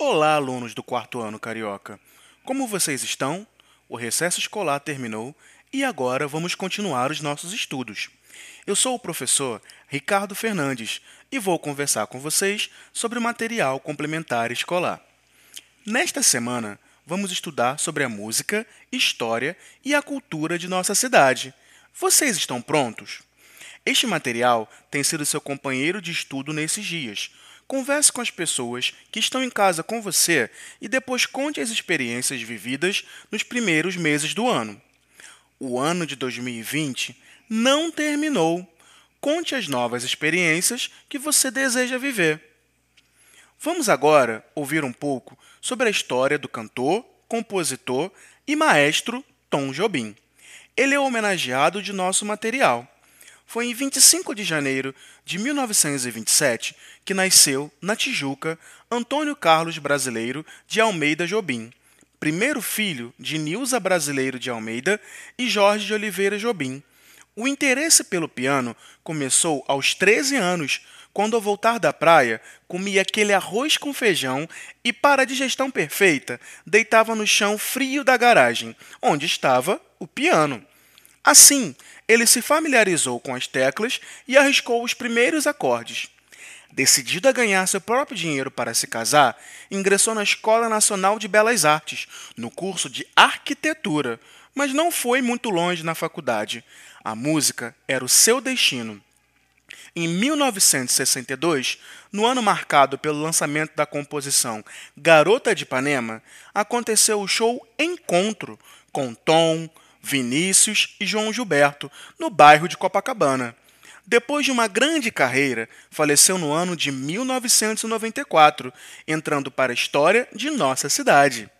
Olá, alunos do quarto ano carioca. Como vocês estão? O recesso escolar terminou e agora vamos continuar os nossos estudos. Eu sou o professor Ricardo Fernandes e vou conversar com vocês sobre o material complementar escolar. Nesta semana, vamos estudar sobre a música, história e a cultura de nossa cidade. Vocês estão prontos? Este material tem sido seu companheiro de estudo nesses dias. Converse com as pessoas que estão em casa com você e depois conte as experiências vividas nos primeiros meses do ano. O ano de 2020 não terminou. Conte as novas experiências que você deseja viver. Vamos agora ouvir um pouco sobre a história do cantor, compositor e maestro Tom Jobim. Ele é homenageado de nosso material. Foi em 25 de janeiro de 1927 que nasceu, na Tijuca, Antônio Carlos Brasileiro de Almeida Jobim, primeiro filho de Nilza Brasileiro de Almeida e Jorge de Oliveira Jobim. O interesse pelo piano começou aos 13 anos, quando ao voltar da praia comia aquele arroz com feijão e, para a digestão perfeita, deitava no chão frio da garagem, onde estava o piano. Assim, ele se familiarizou com as teclas e arriscou os primeiros acordes. Decidido a ganhar seu próprio dinheiro para se casar, ingressou na Escola Nacional de Belas Artes, no curso de arquitetura, mas não foi muito longe na faculdade. A música era o seu destino. Em 1962, no ano marcado pelo lançamento da composição Garota de Ipanema, aconteceu o show Encontro com Tom, Vinícius e João Gilberto, no bairro de Copacabana. Depois de uma grande carreira, faleceu no ano de 1994, entrando para a história de nossa cidade.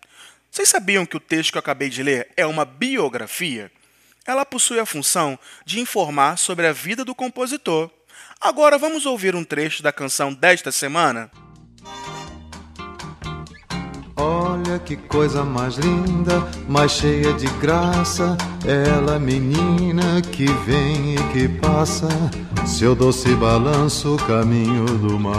Vocês sabiam que o texto que eu acabei de ler é uma biografia? Ela possui a função de informar sobre a vida do compositor. Agora vamos ouvir um trecho da canção desta semana? Olha que coisa mais linda, mais cheia de graça. Ela, menina que vem e que passa, seu doce balanço, caminho do mar.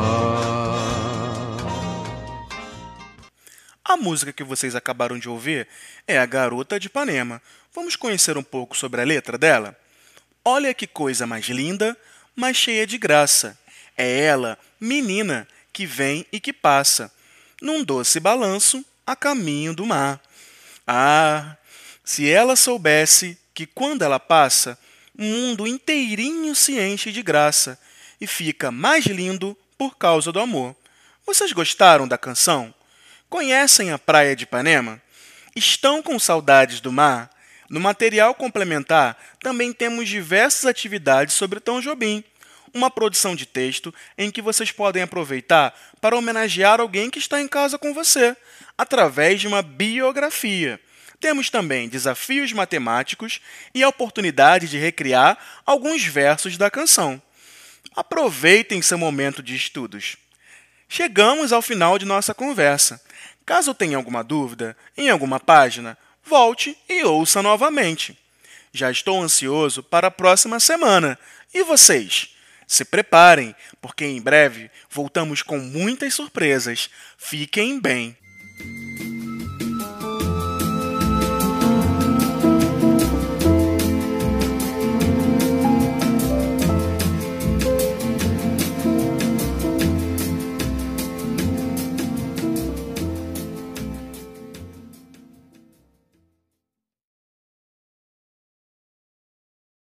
A música que vocês acabaram de ouvir é A Garota de Ipanema. Vamos conhecer um pouco sobre a letra dela? Olha que coisa mais linda, mais cheia de graça. É ela, menina, que vem e que passa num doce balanço a caminho do mar. Ah, se ela soubesse que quando ela passa, o mundo inteirinho se enche de graça e fica mais lindo por causa do amor. Vocês gostaram da canção? Conhecem a praia de Ipanema? Estão com saudades do mar? No material complementar também temos diversas atividades sobre Tom Jobim uma produção de texto em que vocês podem aproveitar para homenagear alguém que está em casa com você, através de uma biografia. Temos também desafios matemáticos e a oportunidade de recriar alguns versos da canção. Aproveitem seu momento de estudos. Chegamos ao final de nossa conversa. Caso tenha alguma dúvida em alguma página, volte e ouça novamente. Já estou ansioso para a próxima semana. E vocês? Se preparem, porque em breve voltamos com muitas surpresas. Fiquem bem!